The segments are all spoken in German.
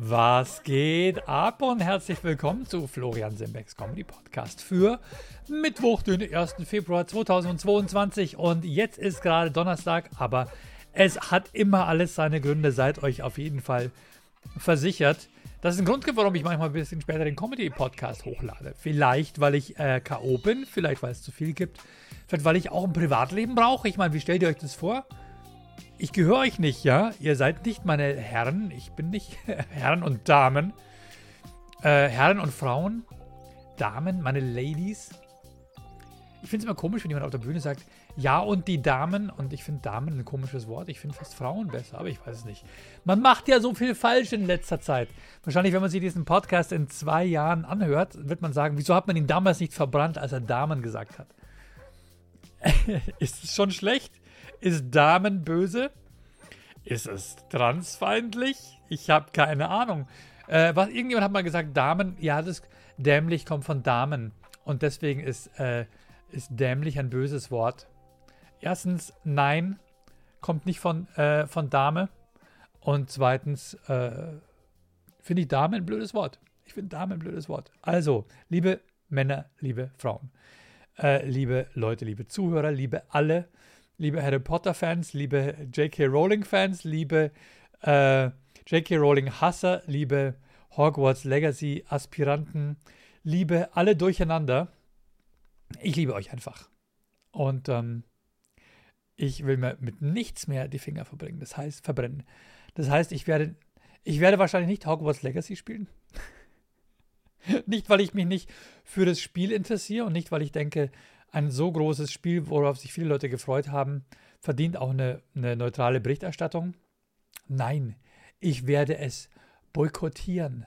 Was geht ab und herzlich willkommen zu Florian Simbecks Comedy Podcast für Mittwoch, den 1. Februar 2022. Und jetzt ist gerade Donnerstag, aber es hat immer alles seine Gründe. Seid euch auf jeden Fall versichert. Das ist ein Grund, warum ich manchmal ein bisschen später den Comedy-Podcast hochlade. Vielleicht, weil ich äh, K.O. bin, vielleicht, weil es zu viel gibt, vielleicht, weil ich auch ein Privatleben brauche. Ich meine, wie stellt ihr euch das vor? Ich gehöre euch nicht, ja? Ihr seid nicht meine Herren. Ich bin nicht Herren und Damen. Äh, Herren und Frauen. Damen, meine Ladies. Ich finde es immer komisch, wenn jemand auf der Bühne sagt, ja und die Damen. Und ich finde Damen ein komisches Wort. Ich finde fast Frauen besser, aber ich weiß es nicht. Man macht ja so viel falsch in letzter Zeit. Wahrscheinlich, wenn man sich diesen Podcast in zwei Jahren anhört, wird man sagen, wieso hat man ihn damals nicht verbrannt, als er Damen gesagt hat? Ist es schon schlecht? Ist Damen böse? Ist es transfeindlich? Ich habe keine Ahnung. Äh, was, irgendjemand hat mal gesagt, Damen, ja, das dämlich kommt von Damen. Und deswegen ist, äh, ist dämlich ein böses Wort. Erstens, nein, kommt nicht von, äh, von Dame. Und zweitens, äh, finde ich Dame ein blödes Wort. Ich finde Dame ein blödes Wort. Also, liebe Männer, liebe Frauen, äh, liebe Leute, liebe Zuhörer, liebe alle, liebe Harry Potter-Fans, liebe J.K. Rowling-Fans, liebe äh, J.K. Rowling-Hasser, liebe Hogwarts Legacy-Aspiranten, liebe alle durcheinander. Ich liebe euch einfach. Und ähm, ich will mir mit nichts mehr die Finger verbrennen. Das heißt, verbrennen. Das heißt, ich werde, ich werde wahrscheinlich nicht Hogwarts Legacy spielen. nicht, weil ich mich nicht für das Spiel interessiere und nicht, weil ich denke, ein so großes Spiel, worauf sich viele Leute gefreut haben, verdient auch eine, eine neutrale Berichterstattung? Nein, ich werde es boykottieren,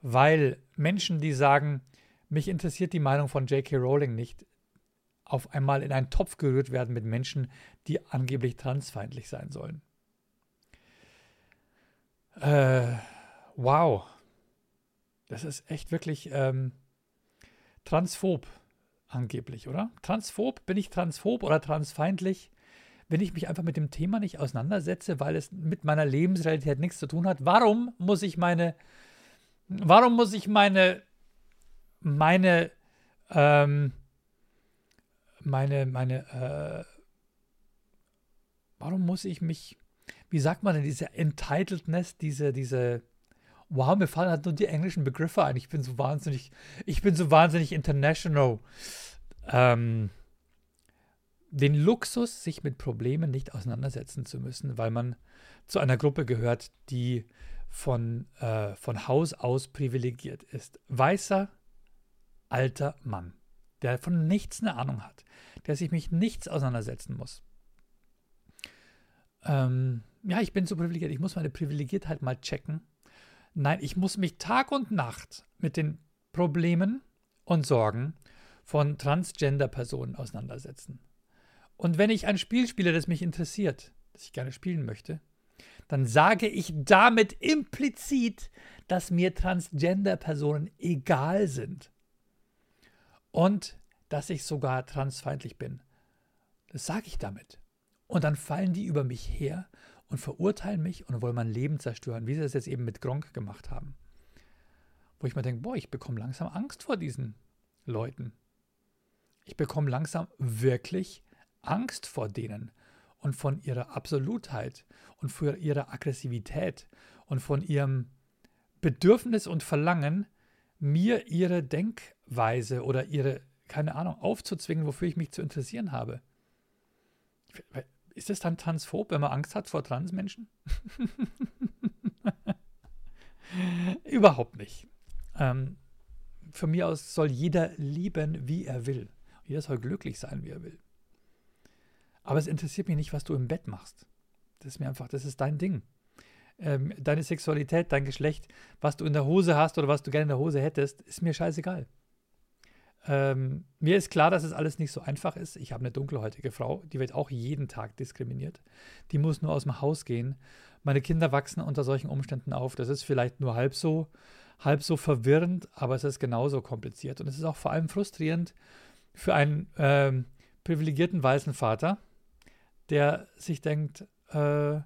weil Menschen, die sagen, mich interessiert die Meinung von J.K. Rowling nicht, auf einmal in einen Topf gerührt werden mit Menschen, die angeblich transfeindlich sein sollen. Äh, wow. Das ist echt wirklich ähm, transphob. Angeblich, oder? Transphob? Bin ich transphob oder transfeindlich? Wenn ich mich einfach mit dem Thema nicht auseinandersetze, weil es mit meiner Lebensrealität nichts zu tun hat, warum muss ich meine, warum muss ich meine, meine, ähm, meine, meine, äh, warum muss ich mich, wie sagt man denn, diese Entitledness, diese, diese, wow, mir fallen halt nur die englischen Begriffe ein. Ich bin so wahnsinnig, ich bin so wahnsinnig international. Ähm, den Luxus, sich mit Problemen nicht auseinandersetzen zu müssen, weil man zu einer Gruppe gehört, die von, äh, von Haus aus privilegiert ist. Weißer, alter Mann, der von nichts eine Ahnung hat, der sich mit nichts auseinandersetzen muss. Ähm, ja, ich bin so privilegiert, ich muss meine Privilegiertheit mal checken Nein, ich muss mich Tag und Nacht mit den Problemen und Sorgen von Transgender-Personen auseinandersetzen. Und wenn ich ein Spiel spiele, das mich interessiert, das ich gerne spielen möchte, dann sage ich damit implizit, dass mir Transgender-Personen egal sind. Und dass ich sogar transfeindlich bin. Das sage ich damit. Und dann fallen die über mich her und verurteilen mich und wollen mein Leben zerstören, wie sie das jetzt eben mit Gronk gemacht haben. Wo ich mir denke, boah, ich bekomme langsam Angst vor diesen Leuten. Ich bekomme langsam wirklich Angst vor denen und von ihrer Absolutheit und vor ihrer Aggressivität und von ihrem Bedürfnis und Verlangen, mir ihre Denkweise oder ihre, keine Ahnung, aufzuzwingen, wofür ich mich zu interessieren habe. Ist es dann transphob, wenn man Angst hat vor Transmenschen? Überhaupt nicht. Ähm, von mir aus soll jeder lieben, wie er will. Jeder soll glücklich sein, wie er will. Aber es interessiert mich nicht, was du im Bett machst. Das ist mir einfach, das ist dein Ding. Ähm, deine Sexualität, dein Geschlecht, was du in der Hose hast oder was du gerne in der Hose hättest, ist mir scheißegal. Ähm, mir ist klar, dass es alles nicht so einfach ist. Ich habe eine dunkelhäutige Frau, die wird auch jeden Tag diskriminiert. Die muss nur aus dem Haus gehen. Meine Kinder wachsen unter solchen Umständen auf. Das ist vielleicht nur halb so, halb so verwirrend, aber es ist genauso kompliziert. Und es ist auch vor allem frustrierend für einen ähm, privilegierten weißen Vater, der sich denkt, äh,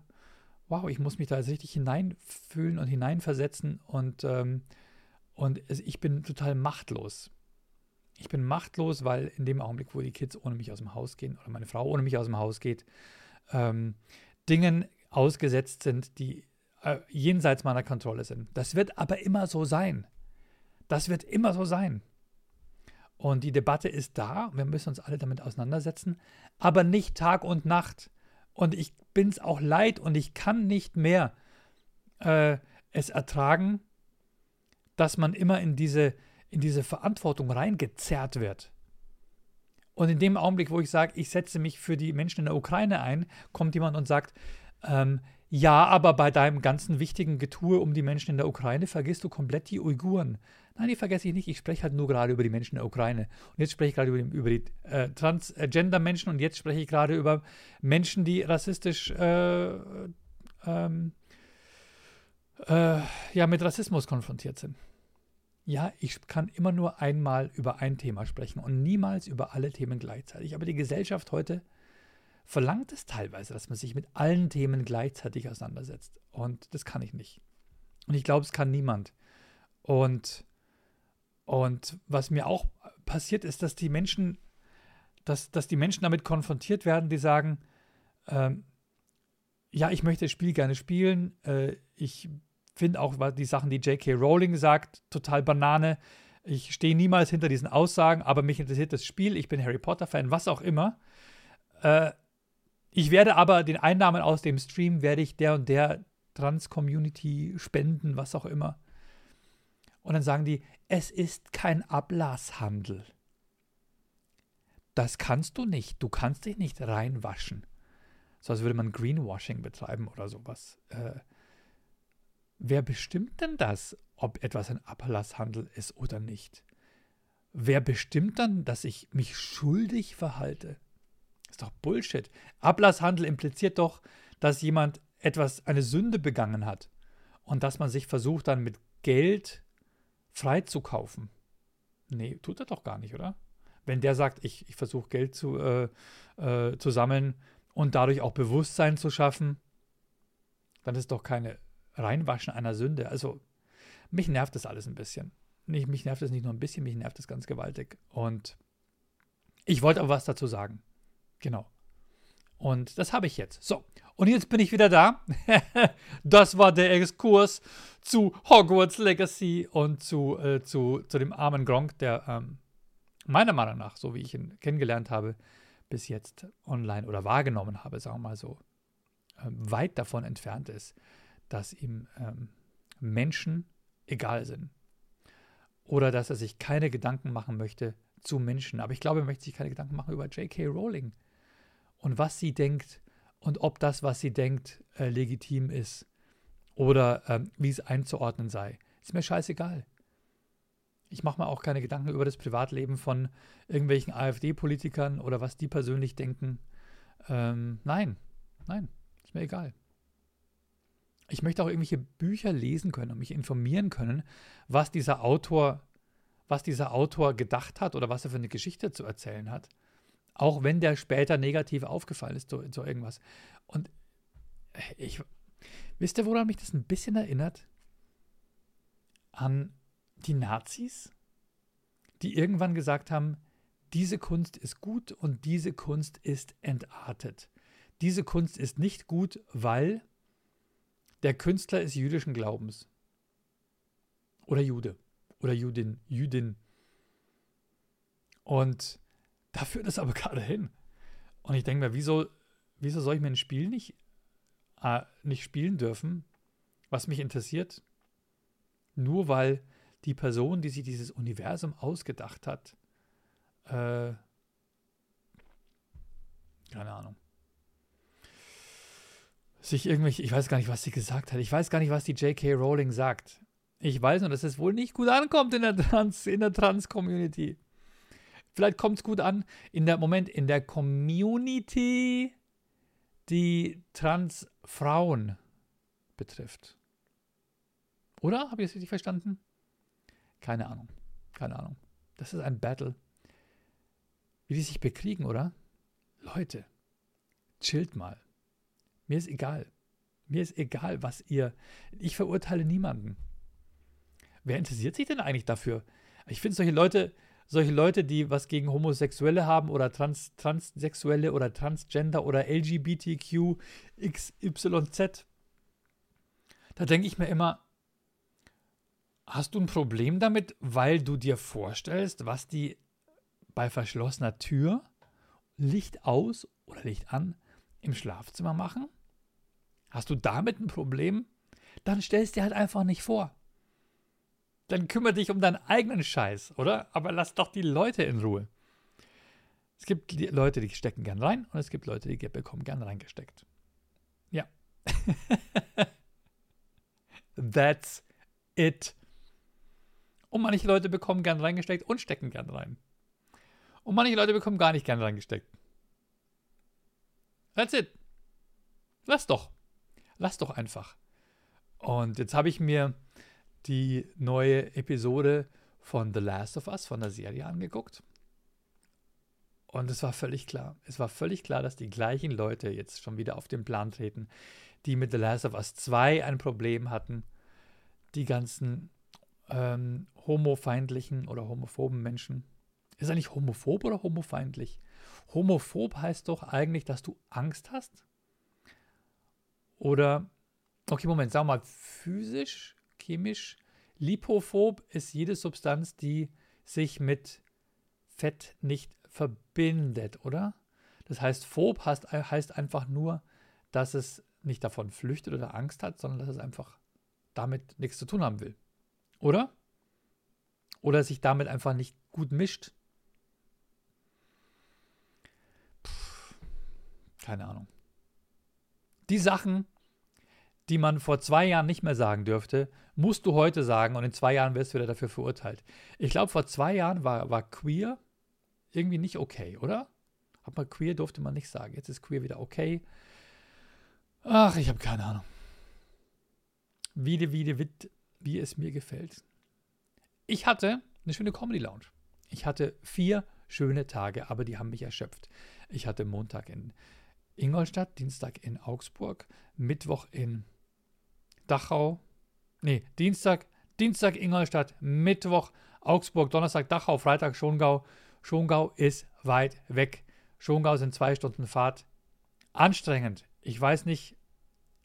wow, ich muss mich da jetzt richtig hineinfühlen und hineinversetzen und, ähm, und ich bin total machtlos. Ich bin machtlos, weil in dem Augenblick, wo die Kids ohne mich aus dem Haus gehen oder meine Frau ohne mich aus dem Haus geht, ähm, Dingen ausgesetzt sind, die äh, jenseits meiner Kontrolle sind. Das wird aber immer so sein. Das wird immer so sein. Und die Debatte ist da, wir müssen uns alle damit auseinandersetzen, aber nicht Tag und Nacht. Und ich bin es auch leid und ich kann nicht mehr äh, es ertragen, dass man immer in diese, in diese Verantwortung reingezerrt wird. Und in dem Augenblick, wo ich sage, ich setze mich für die Menschen in der Ukraine ein, kommt jemand und sagt, ähm, ja, aber bei deinem ganzen wichtigen Getue um die Menschen in der Ukraine vergisst du komplett die Uiguren. Nein, die vergesse ich nicht. Ich spreche halt nur gerade über die Menschen in der Ukraine. Und jetzt spreche ich gerade über die, über die äh, Transgender-Menschen und jetzt spreche ich gerade über Menschen, die rassistisch äh, ähm, äh, ja, mit Rassismus konfrontiert sind. Ja, ich kann immer nur einmal über ein Thema sprechen und niemals über alle Themen gleichzeitig. Aber die Gesellschaft heute verlangt es teilweise, dass man sich mit allen Themen gleichzeitig auseinandersetzt. Und das kann ich nicht. Und ich glaube, es kann niemand. Und, und was mir auch passiert ist, dass die Menschen, dass, dass die Menschen damit konfrontiert werden, die sagen, ähm, ja, ich möchte das Spiel gerne spielen. Äh, ich finde auch die Sachen, die J.K. Rowling sagt, total Banane. Ich stehe niemals hinter diesen Aussagen, aber mich interessiert das Spiel. Ich bin Harry Potter-Fan, was auch immer. Äh, ich werde aber den Einnahmen aus dem Stream, werde ich der und der Trans-Community spenden, was auch immer. Und dann sagen die, es ist kein Ablasshandel. Das kannst du nicht. Du kannst dich nicht reinwaschen. So als würde man Greenwashing betreiben oder sowas. Äh, wer bestimmt denn das, ob etwas ein Ablasshandel ist oder nicht? Wer bestimmt dann, dass ich mich schuldig verhalte? ist doch Bullshit. Ablasshandel impliziert doch, dass jemand etwas, eine Sünde begangen hat und dass man sich versucht, dann mit Geld freizukaufen. Nee, tut er doch gar nicht, oder? Wenn der sagt, ich, ich versuche Geld zu, äh, äh, zu sammeln und dadurch auch Bewusstsein zu schaffen, dann ist doch keine Reinwaschen einer Sünde. Also, mich nervt das alles ein bisschen. Nicht, mich nervt das nicht nur ein bisschen, mich nervt das ganz gewaltig. Und ich wollte aber was dazu sagen. Genau. Und das habe ich jetzt. So, und jetzt bin ich wieder da. das war der Exkurs zu Hogwarts Legacy und zu, äh, zu, zu dem armen Gronk, der ähm, meiner Meinung nach, so wie ich ihn kennengelernt habe, bis jetzt online oder wahrgenommen habe, sagen wir mal so, äh, weit davon entfernt ist, dass ihm ähm, Menschen egal sind. Oder dass er sich keine Gedanken machen möchte zu Menschen. Aber ich glaube, er möchte sich keine Gedanken machen über J.K. Rowling und was sie denkt und ob das, was sie denkt, äh, legitim ist oder ähm, wie es einzuordnen sei. Ist mir scheißegal. Ich mache mir auch keine Gedanken über das Privatleben von irgendwelchen AfD-Politikern oder was die persönlich denken. Ähm, nein, nein, ist mir egal. Ich möchte auch irgendwelche Bücher lesen können und mich informieren können, was dieser Autor, was dieser Autor gedacht hat oder was er für eine Geschichte zu erzählen hat. Auch wenn der später negativ aufgefallen ist, so, so irgendwas. Und ich, wisst ihr, woran mich das ein bisschen erinnert? An die Nazis, die irgendwann gesagt haben, diese Kunst ist gut und diese Kunst ist entartet. Diese Kunst ist nicht gut, weil der Künstler ist jüdischen Glaubens. Oder Jude. Oder Judin. Jüdin. Und da führt es aber gerade hin. Und ich denke mir, wieso, wieso soll ich mir ein Spiel nicht, äh, nicht spielen dürfen, was mich interessiert? Nur weil die Person, die sich dieses Universum ausgedacht hat, äh, keine Ahnung, sich irgendwelche, ich weiß gar nicht, was sie gesagt hat. Ich weiß gar nicht, was die J.K. Rowling sagt. Ich weiß nur, dass es wohl nicht gut ankommt in der Trans, in der Trans-Community. Vielleicht kommt es gut an in der Moment in der Community, die Transfrauen betrifft. Oder? Habe ich das richtig verstanden? Keine Ahnung. Keine Ahnung. Das ist ein Battle. Wie die sich bekriegen, oder? Leute, chillt mal. Mir ist egal. Mir ist egal, was ihr. Ich verurteile niemanden. Wer interessiert sich denn eigentlich dafür? Ich finde solche Leute, solche Leute, die was gegen Homosexuelle haben oder Trans, Transsexuelle oder Transgender oder LGBTQ, XYZ, da denke ich mir immer, hast du ein Problem damit, weil du dir vorstellst, was die bei verschlossener Tür, Licht aus oder Licht an, im Schlafzimmer machen? Hast du damit ein Problem? Dann stellst dir halt einfach nicht vor. Dann kümmere dich um deinen eigenen Scheiß, oder? Aber lass doch die Leute in Ruhe. Es gibt Leute, die stecken gern rein und es gibt Leute, die bekommen gern reingesteckt. Ja. That's it. Und manche Leute bekommen gern reingesteckt und stecken gern rein. Und manche Leute bekommen gar nicht gern reingesteckt. That's it. Lass doch. Lass doch einfach. Und jetzt habe ich mir die neue Episode von The Last of Us, von der Serie angeguckt. Und es war völlig klar. Es war völlig klar, dass die gleichen Leute jetzt schon wieder auf den Plan treten, die mit The Last of Us 2 ein Problem hatten. Die ganzen ähm, homofeindlichen oder homophoben Menschen. Ist nicht homophob oder homofeindlich? Homophob heißt doch eigentlich, dass du Angst hast. Oder, okay, Moment, sag mal, physisch, chemisch. Lipophob ist jede Substanz, die sich mit Fett nicht verbindet, oder? Das heißt, phob heißt, heißt einfach nur, dass es nicht davon flüchtet oder Angst hat, sondern dass es einfach damit nichts zu tun haben will. Oder? Oder sich damit einfach nicht gut mischt. Puh, keine Ahnung. Die Sachen, die man vor zwei Jahren nicht mehr sagen dürfte, musst du heute sagen und in zwei Jahren wirst du wieder dafür verurteilt. Ich glaube, vor zwei Jahren war, war queer irgendwie nicht okay, oder? Man queer durfte man nicht sagen. Jetzt ist queer wieder okay. Ach, ich habe keine Ahnung. Wie, wie, wie, wie es mir gefällt. Ich hatte eine schöne Comedy Lounge. Ich hatte vier schöne Tage, aber die haben mich erschöpft. Ich hatte Montag in Ingolstadt, Dienstag in Augsburg, Mittwoch in Dachau. Nee, Dienstag, Dienstag Ingolstadt, Mittwoch Augsburg, Donnerstag Dachau, Freitag Schongau. Schongau ist weit weg. Schongau sind zwei Stunden Fahrt. Anstrengend. Ich weiß nicht,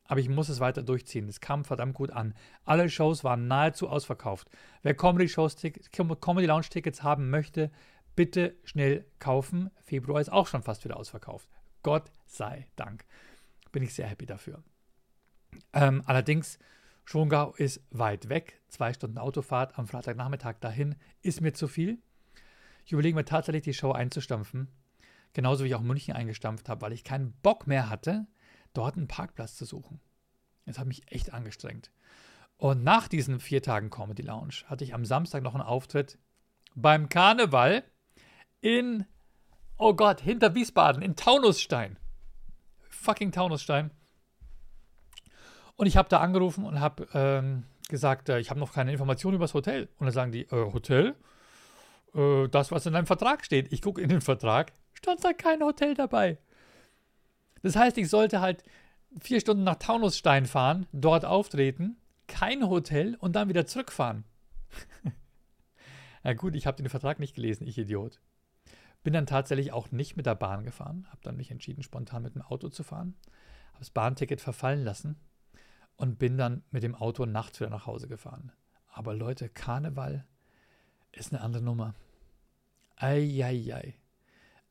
aber ich muss es weiter durchziehen. Es kam verdammt gut an. Alle Shows waren nahezu ausverkauft. Wer Comedy Lounge Tickets haben möchte, bitte schnell kaufen. Februar ist auch schon fast wieder ausverkauft. Gott sei Dank. Bin ich sehr happy dafür. Ähm, allerdings, Schongau ist weit weg. Zwei Stunden Autofahrt am Freitagnachmittag dahin ist mir zu viel. Ich überlege mir tatsächlich, die Show einzustampfen. Genauso wie ich auch München eingestampft habe, weil ich keinen Bock mehr hatte, dort einen Parkplatz zu suchen. Das hat mich echt angestrengt. Und nach diesen vier Tagen Comedy Lounge hatte ich am Samstag noch einen Auftritt beim Karneval in Oh Gott, hinter Wiesbaden, in Taunusstein. Fucking Taunusstein. Und ich habe da angerufen und habe ähm, gesagt, äh, ich habe noch keine Informationen über das Hotel. Und dann sagen die, äh, Hotel? Äh, das, was in deinem Vertrag steht. Ich gucke in den Vertrag, stand da kein Hotel dabei. Das heißt, ich sollte halt vier Stunden nach Taunusstein fahren, dort auftreten, kein Hotel und dann wieder zurückfahren. Na gut, ich habe den Vertrag nicht gelesen, ich Idiot. Bin dann tatsächlich auch nicht mit der Bahn gefahren, habe dann mich entschieden, spontan mit dem Auto zu fahren, habe das Bahnticket verfallen lassen und bin dann mit dem Auto nachts wieder nach Hause gefahren. Aber Leute, Karneval ist eine andere Nummer. Eieiei.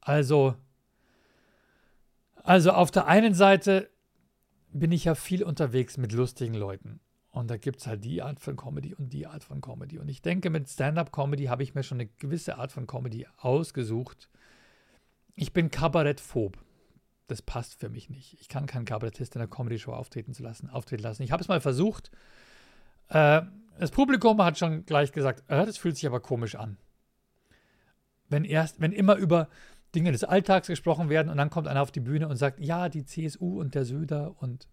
Also, also auf der einen Seite bin ich ja viel unterwegs mit lustigen Leuten. Und da gibt es halt die Art von Comedy und die Art von Comedy. Und ich denke, mit Stand-up-Comedy habe ich mir schon eine gewisse Art von Comedy ausgesucht. Ich bin Kabarettphob. Das passt für mich nicht. Ich kann keinen Kabarettist in der Comedy-Show auftreten zu lassen, auftreten lassen. Ich habe es mal versucht. Äh, das Publikum hat schon gleich gesagt, äh, das fühlt sich aber komisch an. Wenn erst, wenn immer über Dinge des Alltags gesprochen werden und dann kommt einer auf die Bühne und sagt, ja, die CSU und der Söder und,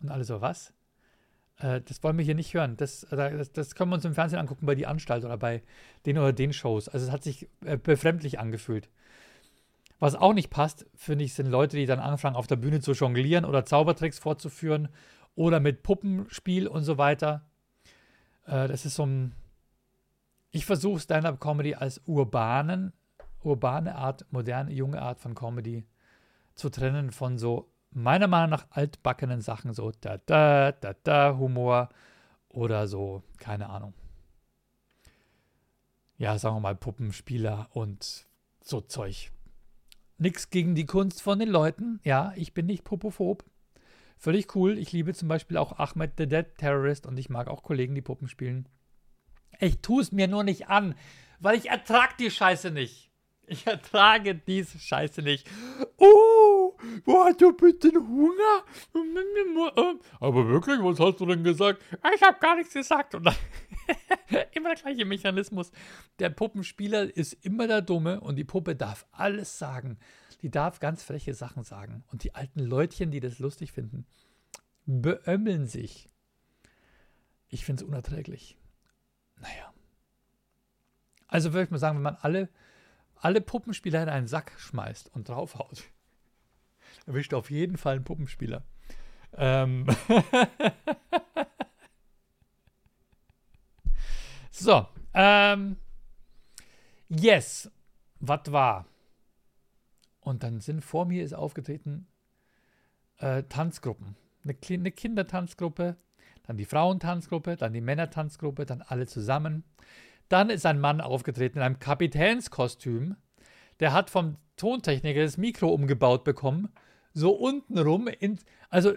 und alles so was. Äh, das wollen wir hier nicht hören. Das, äh, das, das, können wir uns im Fernsehen angucken bei die Anstalt oder bei den oder den Shows. Also es hat sich äh, befremdlich angefühlt. Was auch nicht passt, finde ich, sind Leute, die dann anfangen, auf der Bühne zu jonglieren oder Zaubertricks vorzuführen oder mit Puppenspiel und so weiter. Äh, das ist so ein. Ich versuche Stand-up-Comedy als urbanen, urbane Art, moderne, junge Art von Comedy zu trennen von so, meiner Meinung nach, altbackenen Sachen, so da da, da da, Humor oder so, keine Ahnung. Ja, sagen wir mal Puppenspieler und so Zeug. Nix gegen die Kunst von den Leuten. Ja, ich bin nicht popophob. Völlig cool. Ich liebe zum Beispiel auch Ahmed the Dead Terrorist und ich mag auch Kollegen, die Puppen spielen. Ich tue es mir nur nicht an, weil ich ertrag die Scheiße nicht. Ich ertrage diese Scheiße nicht. Oh, wo hast du bitte Hunger? Aber wirklich, was hast du denn gesagt? Ich habe gar nichts gesagt. Und dann immer der gleiche Mechanismus. Der Puppenspieler ist immer der Dumme und die Puppe darf alles sagen. Die darf ganz freche Sachen sagen. Und die alten Leutchen, die das lustig finden, beömmeln sich. Ich finde es unerträglich. Naja. Also würde ich mal sagen, wenn man alle, alle Puppenspieler in einen Sack schmeißt und draufhaut, erwischt auf jeden Fall einen Puppenspieler. Ähm so, ähm, yes, was war? Und dann sind vor mir ist aufgetreten äh, Tanzgruppen. Eine, eine Kindertanzgruppe, dann die Frauentanzgruppe, dann die Männertanzgruppe, dann alle zusammen. Dann ist ein Mann aufgetreten in einem Kapitänskostüm. Der hat vom Tontechniker das Mikro umgebaut bekommen. So untenrum. In, also,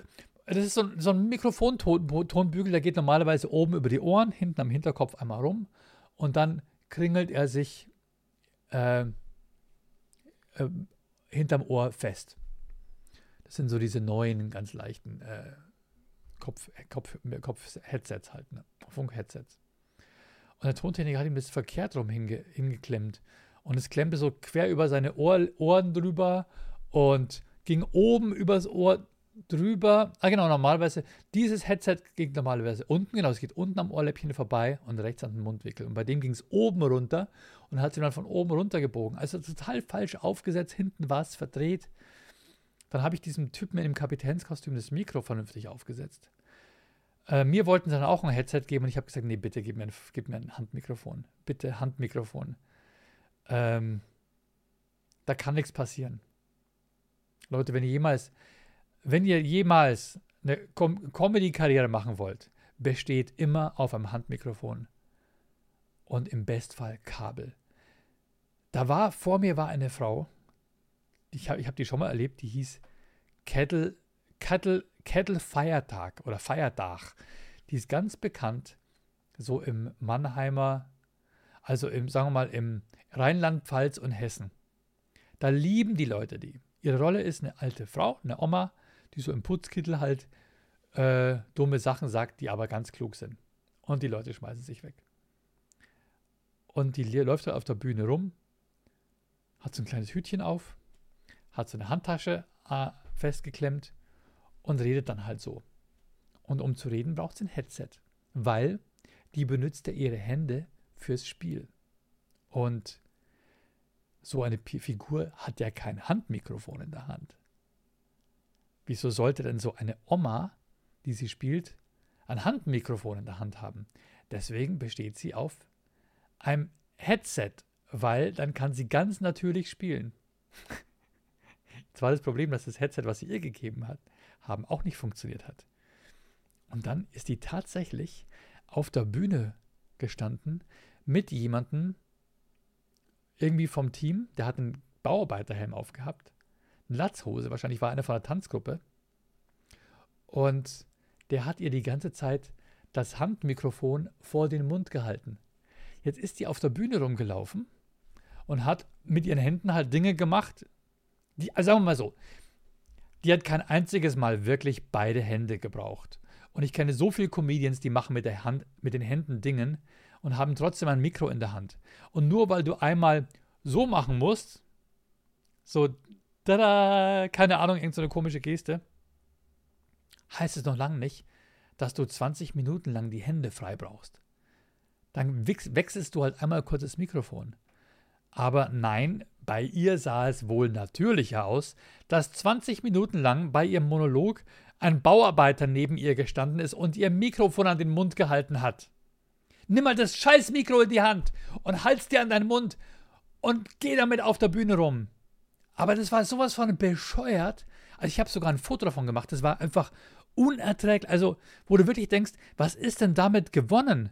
das ist so, so ein Mikrofontonbügel, der geht normalerweise oben über die Ohren, hinten am Hinterkopf einmal rum. Und dann kringelt er sich äh, äh, hinterm Ohr fest. Das sind so diese neuen, ganz leichten äh, Kopf, Kopf, Kopf-Headsets halt, ne? Funk-Headsets. Und der Tontechniker hat ihm das verkehrt rum hinge, hingeklemmt. Und es klemmte so quer über seine Ohr, Ohren drüber und ging oben übers Ohr drüber. Ah, genau, normalerweise, dieses Headset ging normalerweise unten, genau, es geht unten am Ohrläppchen vorbei und rechts an den Mundwickel. Und bei dem ging es oben runter und hat sich dann von oben runter gebogen. Also total falsch aufgesetzt, hinten war es verdreht. Dann habe ich diesem Typen in dem Kapitänskostüm das Mikro vernünftig aufgesetzt. Äh, mir wollten sie dann auch ein Headset geben und ich habe gesagt, nee, bitte gib mir ein, gib mir ein Handmikrofon. Bitte Handmikrofon. Ähm, da kann nichts passieren. Leute, wenn ihr jemals wenn ihr jemals eine Com Comedy-Karriere machen wollt, besteht immer auf einem Handmikrofon und im Bestfall Kabel. Da war, vor mir war eine Frau, ich habe ich hab die schon mal erlebt, die hieß Kettle, Kettle, Kettle Feiertag oder Feiertag. Die ist ganz bekannt, so im Mannheimer, also im, sagen wir mal, im Rheinland-Pfalz und Hessen. Da lieben die Leute die. Ihre Rolle ist eine alte Frau, eine Oma, die so im Putzkittel halt äh, dumme Sachen sagt, die aber ganz klug sind. Und die Leute schmeißen sich weg. Und die läuft halt auf der Bühne rum, hat so ein kleines Hütchen auf, hat so eine Handtasche äh, festgeklemmt und redet dann halt so. Und um zu reden, braucht sie ein Headset, weil die benutzt ja ihre Hände fürs Spiel. Und so eine Figur hat ja kein Handmikrofon in der Hand. Wieso sollte denn so eine Oma, die sie spielt, ein Handmikrofon in der Hand haben? Deswegen besteht sie auf einem Headset, weil dann kann sie ganz natürlich spielen. Jetzt war das Problem, dass das Headset, was sie ihr gegeben hat, haben, auch nicht funktioniert hat. Und dann ist die tatsächlich auf der Bühne gestanden mit jemandem, irgendwie vom Team, der hat einen Bauarbeiterhelm aufgehabt Latzhose, wahrscheinlich war einer von der Tanzgruppe. Und der hat ihr die ganze Zeit das Handmikrofon vor den Mund gehalten. Jetzt ist die auf der Bühne rumgelaufen und hat mit ihren Händen halt Dinge gemacht, die, also sagen wir mal so, die hat kein einziges Mal wirklich beide Hände gebraucht. Und ich kenne so viele Comedians, die machen mit der Hand, mit den Händen Dingen und haben trotzdem ein Mikro in der Hand. Und nur weil du einmal so machen musst, so tada, keine Ahnung, irgendeine so komische Geste, heißt es noch lange nicht, dass du 20 Minuten lang die Hände frei brauchst. Dann wechselst du halt einmal kurz das Mikrofon. Aber nein, bei ihr sah es wohl natürlicher aus, dass 20 Minuten lang bei ihrem Monolog ein Bauarbeiter neben ihr gestanden ist und ihr Mikrofon an den Mund gehalten hat. Nimm mal das scheiß Mikro in die Hand und halt's dir an deinen Mund und geh damit auf der Bühne rum. Aber das war sowas von bescheuert. Also ich habe sogar ein Foto davon gemacht. Das war einfach unerträglich. Also, wo du wirklich denkst, was ist denn damit gewonnen?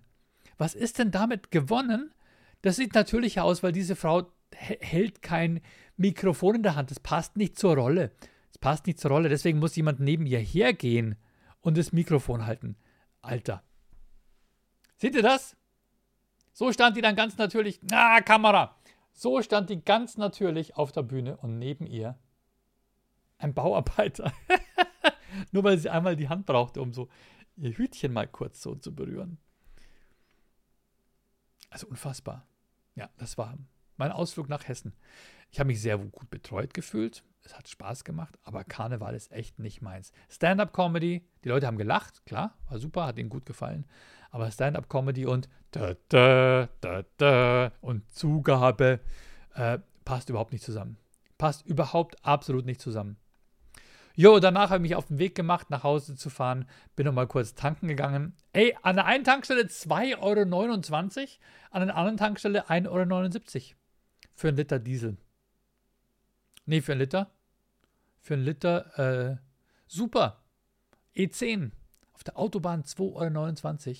Was ist denn damit gewonnen? Das sieht natürlich aus, weil diese Frau hält kein Mikrofon in der Hand. Das passt nicht zur Rolle. Es passt nicht zur Rolle. Deswegen muss jemand neben ihr hergehen und das Mikrofon halten. Alter. Seht ihr das? So stand die dann ganz natürlich. Na, Kamera! So stand die ganz natürlich auf der Bühne und neben ihr ein Bauarbeiter. Nur weil sie einmal die Hand brauchte, um so ihr Hütchen mal kurz so zu berühren. Also unfassbar. Ja, das war mein Ausflug nach Hessen. Ich habe mich sehr gut betreut gefühlt. Es hat Spaß gemacht, aber Karneval ist echt nicht meins. Stand-up-Comedy, die Leute haben gelacht, klar, war super, hat ihnen gut gefallen. Aber Stand-up-Comedy und da, da, da, da und Zugabe äh, passt überhaupt nicht zusammen. Passt überhaupt absolut nicht zusammen. Jo, danach habe ich mich auf den Weg gemacht, nach Hause zu fahren. Bin nochmal kurz tanken gegangen. Ey, an der einen Tankstelle 2,29 Euro, an der anderen Tankstelle 1,79 Euro. Für einen Liter Diesel. Nee, für einen Liter. Für einen Liter, äh, super. E10. Auf der Autobahn 2,29 Euro.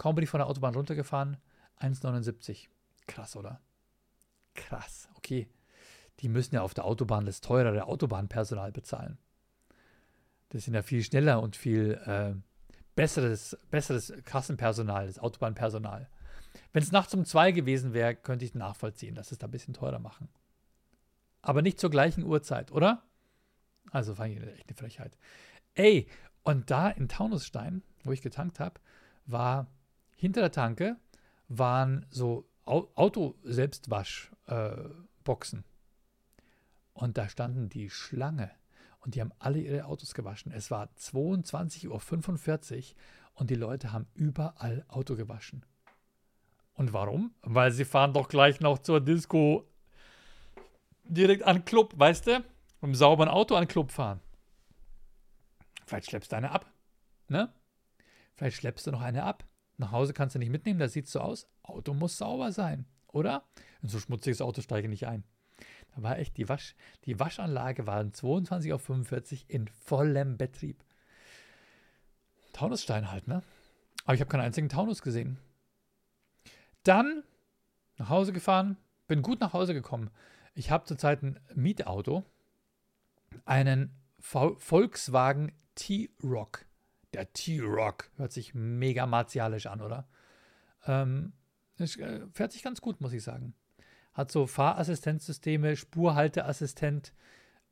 Kaum bin ich von der Autobahn runtergefahren. 1,79. Krass, oder? Krass. Okay. Die müssen ja auf der Autobahn das teurere Autobahnpersonal bezahlen. Das sind ja viel schneller und viel äh, besseres, besseres Kassenpersonal, das Autobahnpersonal. Wenn es nachts um zwei gewesen wäre, könnte ich nachvollziehen, dass es da ein bisschen teurer machen. Aber nicht zur gleichen Uhrzeit, oder? Also fand ich echt eine Frechheit. Ey, und da in Taunusstein, wo ich getankt habe, war hinter der Tanke waren so Auto-Selbstwaschboxen. Und da standen die Schlange und die haben alle ihre Autos gewaschen. Es war 22.45 Uhr und die Leute haben überall Auto gewaschen. Und warum? Weil sie fahren doch gleich noch zur Disco direkt an Club, weißt du? Mit einem sauberen Auto an Club fahren. Vielleicht schleppst du eine ab. Ne? Vielleicht schleppst du noch eine ab. Nach Hause kannst du nicht mitnehmen, da sieht so aus. Auto muss sauber sein, oder? In so schmutziges Auto steige ich nicht ein. Da war echt die, Wasch, die Waschanlage waren 22 auf 45 in vollem Betrieb. Taunusstein halt, ne? Aber ich habe keinen einzigen Taunus gesehen. Dann nach Hause gefahren, bin gut nach Hause gekommen. Ich habe zurzeit ein Mietauto, einen Volkswagen T-Rock. Der T-Rock hört sich mega martialisch an, oder? Ähm, äh, fährt sich ganz gut, muss ich sagen hat so Fahrassistenzsysteme, Spurhalteassistent,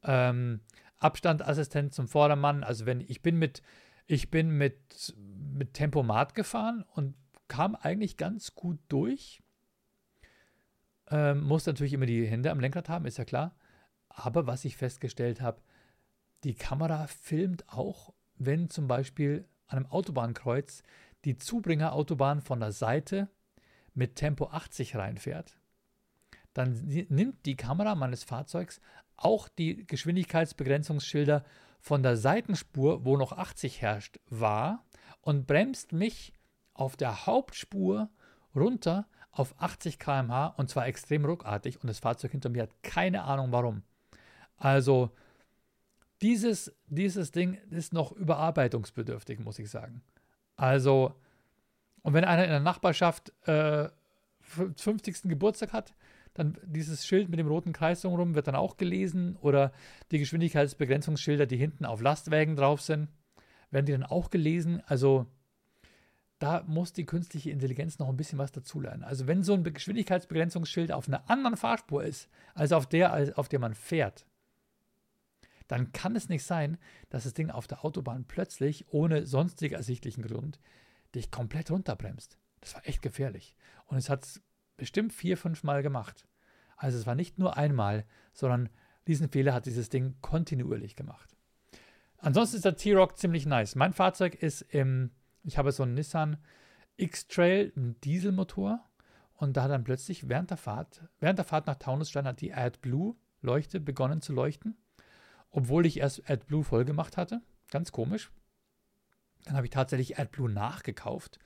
ähm, Abstandassistent zum Vordermann. Also wenn ich bin mit, ich bin mit, mit Tempomat gefahren und kam eigentlich ganz gut durch. Ähm, muss natürlich immer die Hände am Lenkrad haben, ist ja klar. Aber was ich festgestellt habe, die Kamera filmt auch, wenn zum Beispiel an einem Autobahnkreuz die Zubringerautobahn von der Seite mit Tempo 80 reinfährt dann nimmt die Kamera meines Fahrzeugs auch die Geschwindigkeitsbegrenzungsschilder von der Seitenspur, wo noch 80 herrscht, wahr und bremst mich auf der Hauptspur runter auf 80 km/h und zwar extrem ruckartig und das Fahrzeug hinter mir hat keine Ahnung warum. Also dieses, dieses Ding ist noch überarbeitungsbedürftig, muss ich sagen. Also, und wenn einer in der Nachbarschaft äh, 50. Geburtstag hat, dann dieses Schild mit dem roten Kreis drumherum wird dann auch gelesen oder die Geschwindigkeitsbegrenzungsschilder, die hinten auf Lastwagen drauf sind, werden die dann auch gelesen. Also da muss die künstliche Intelligenz noch ein bisschen was dazulernen. Also wenn so ein Geschwindigkeitsbegrenzungsschild auf einer anderen Fahrspur ist, als auf der, auf der man fährt, dann kann es nicht sein, dass das Ding auf der Autobahn plötzlich, ohne sonstig ersichtlichen Grund, dich komplett runterbremst. Das war echt gefährlich. Und es hat bestimmt vier, fünf Mal gemacht. Also es war nicht nur einmal, sondern diesen Fehler hat dieses Ding kontinuierlich gemacht. Ansonsten ist der T-Rock ziemlich nice. Mein Fahrzeug ist im, ich habe so einen Nissan X-Trail, einen Dieselmotor. Und da hat dann plötzlich während der Fahrt, während der Fahrt nach Taunusstein hat die AdBlue-Leuchte begonnen zu leuchten. Obwohl ich erst AdBlue voll gemacht hatte. Ganz komisch. Dann habe ich tatsächlich AdBlue nachgekauft.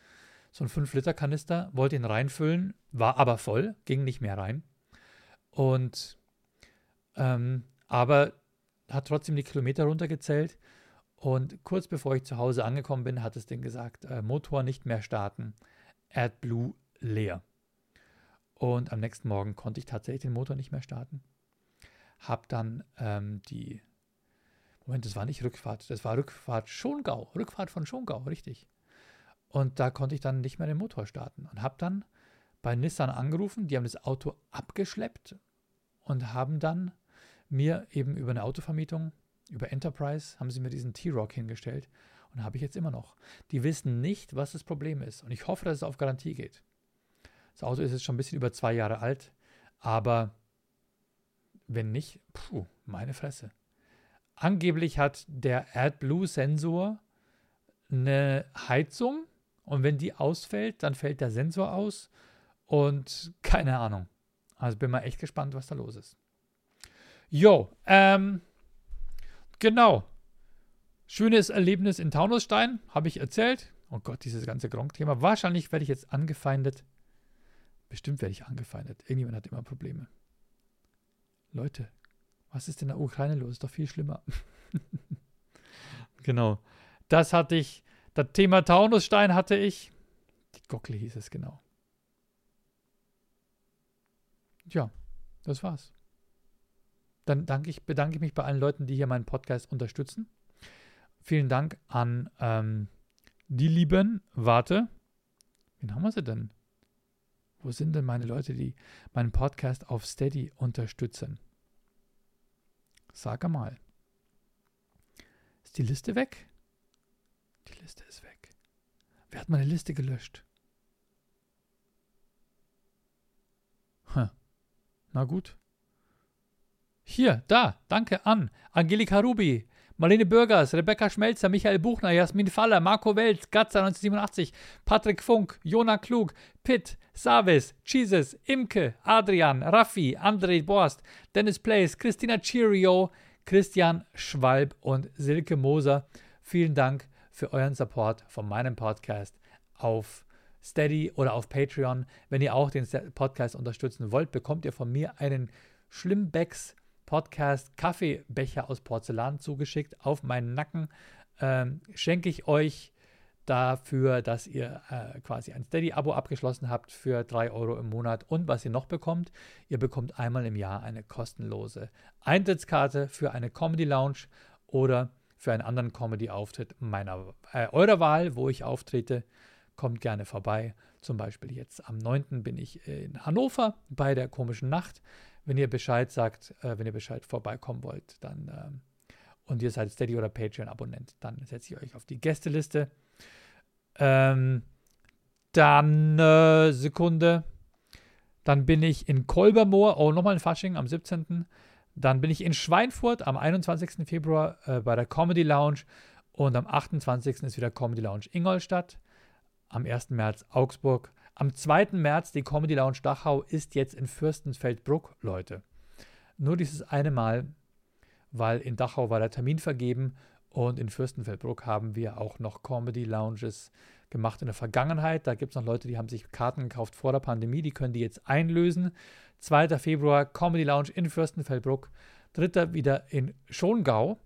So ein 5-Liter-Kanister, wollte ihn reinfüllen, war aber voll, ging nicht mehr rein. Und ähm, aber hat trotzdem die Kilometer runtergezählt. Und kurz bevor ich zu Hause angekommen bin, hat es Ding gesagt, äh, Motor nicht mehr starten, AdBlue leer. Und am nächsten Morgen konnte ich tatsächlich den Motor nicht mehr starten. Hab dann ähm, die, Moment, das war nicht Rückfahrt, das war Rückfahrt Schongau, Rückfahrt von Schongau, richtig. Und da konnte ich dann nicht mehr den Motor starten und habe dann bei Nissan angerufen, die haben das Auto abgeschleppt und haben dann mir eben über eine Autovermietung, über Enterprise, haben sie mir diesen T-Rock hingestellt und habe ich jetzt immer noch. Die wissen nicht, was das Problem ist und ich hoffe, dass es auf Garantie geht. Das Auto ist jetzt schon ein bisschen über zwei Jahre alt, aber wenn nicht, puh, meine Fresse. Angeblich hat der AdBlue-Sensor eine Heizung und wenn die ausfällt, dann fällt der Sensor aus und keine Ahnung. Also bin mal echt gespannt, was da los ist. Jo, ähm, genau. Schönes Erlebnis in Taunusstein, habe ich erzählt. Oh Gott, dieses ganze Gronk-Thema. Wahrscheinlich werde ich jetzt angefeindet. Bestimmt werde ich angefeindet. Irgendjemand hat immer Probleme. Leute, was ist in der Ukraine los? Ist doch viel schlimmer. genau. Das hatte ich. Das Thema Taunusstein hatte ich. Die Gockel hieß es genau. Ja, das war's. Dann danke ich, bedanke ich mich bei allen Leuten, die hier meinen Podcast unterstützen. Vielen Dank an ähm, die Lieben. Warte, wen haben wir sie denn? Wo sind denn meine Leute, die meinen Podcast auf Steady unterstützen? Sag mal. Ist die Liste weg? Die Liste ist weg. Wer hat meine Liste gelöscht? Hm. Na gut. Hier, da, danke an Angelika Rubi, Marlene Bürgers, Rebecca Schmelzer, Michael Buchner, Jasmin Faller, Marco Welz, Gatzer 1987, Patrick Funk, Jona Klug, Pitt, Savis, Jesus, Imke, Adrian, Raffi, André Borst, Dennis Place, Christina Cheerio, Christian Schwalb und Silke Moser. Vielen Dank für euren Support von meinem Podcast auf Steady oder auf Patreon. Wenn ihr auch den Podcast unterstützen wollt, bekommt ihr von mir einen Schlimmbecks Podcast Kaffeebecher aus Porzellan zugeschickt auf meinen Nacken. Ähm, schenke ich euch dafür, dass ihr äh, quasi ein Steady-Abo abgeschlossen habt für 3 Euro im Monat. Und was ihr noch bekommt, ihr bekommt einmal im Jahr eine kostenlose Eintrittskarte für eine Comedy Lounge oder für einen anderen Comedy-Auftritt meiner äh, eurer Wahl, wo ich auftrete. Kommt gerne vorbei. Zum Beispiel jetzt am 9. bin ich in Hannover bei der komischen Nacht. Wenn ihr Bescheid sagt, äh, wenn ihr Bescheid vorbeikommen wollt, dann ähm, und ihr seid Steady oder Patreon-Abonnent, dann setze ich euch auf die Gästeliste. Ähm, dann äh, Sekunde. Dann bin ich in Kolbermoor, oh, nochmal in Fasching am 17. Dann bin ich in Schweinfurt am 21. Februar äh, bei der Comedy Lounge und am 28. ist wieder Comedy Lounge Ingolstadt. Am 1. März Augsburg. Am 2. März die Comedy Lounge Dachau ist jetzt in Fürstenfeldbruck, Leute. Nur dieses eine Mal, weil in Dachau war der Termin vergeben und in Fürstenfeldbruck haben wir auch noch Comedy Lounges gemacht in der Vergangenheit. Da gibt es noch Leute, die haben sich Karten gekauft vor der Pandemie, die können die jetzt einlösen. 2. Februar Comedy Lounge in Fürstenfeldbruck, 3. wieder in Schongau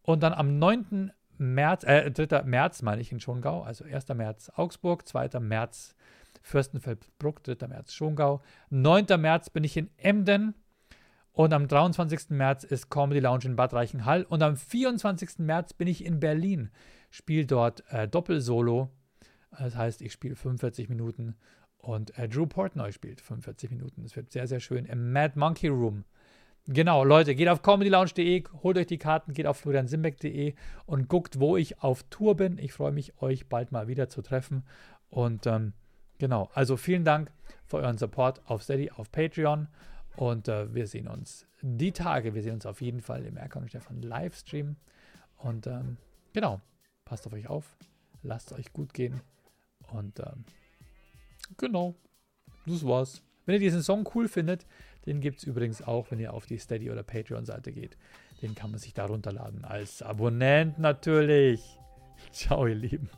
und dann am 9. März, äh, 3. März meine ich in Schongau, also 1. März Augsburg, 2. März Fürstenfeldbruck, 3. März Schongau, 9. März bin ich in Emden, und am 23. März ist Comedy Lounge in Bad Reichenhall. Und am 24. März bin ich in Berlin. Spiele dort äh, Doppelsolo. Das heißt, ich spiele 45 Minuten und äh, Drew Portnoy spielt 45 Minuten. Das wird sehr, sehr schön im Mad Monkey Room. Genau, Leute, geht auf comedylounge.de, holt euch die Karten, geht auf floriansimbeck.de und guckt, wo ich auf Tour bin. Ich freue mich, euch bald mal wieder zu treffen. Und ähm, genau, also vielen Dank für euren Support auf Steady, auf Patreon. Und äh, wir sehen uns die Tage. Wir sehen uns auf jeden Fall im Erkan Stefan Livestream. Und ähm, genau, passt auf euch auf. Lasst euch gut gehen. Und ähm, genau, das war's. Wenn ihr diesen Song cool findet, den gibt es übrigens auch, wenn ihr auf die Steady- oder Patreon-Seite geht. Den kann man sich da runterladen. Als Abonnent natürlich. Ciao, ihr Lieben.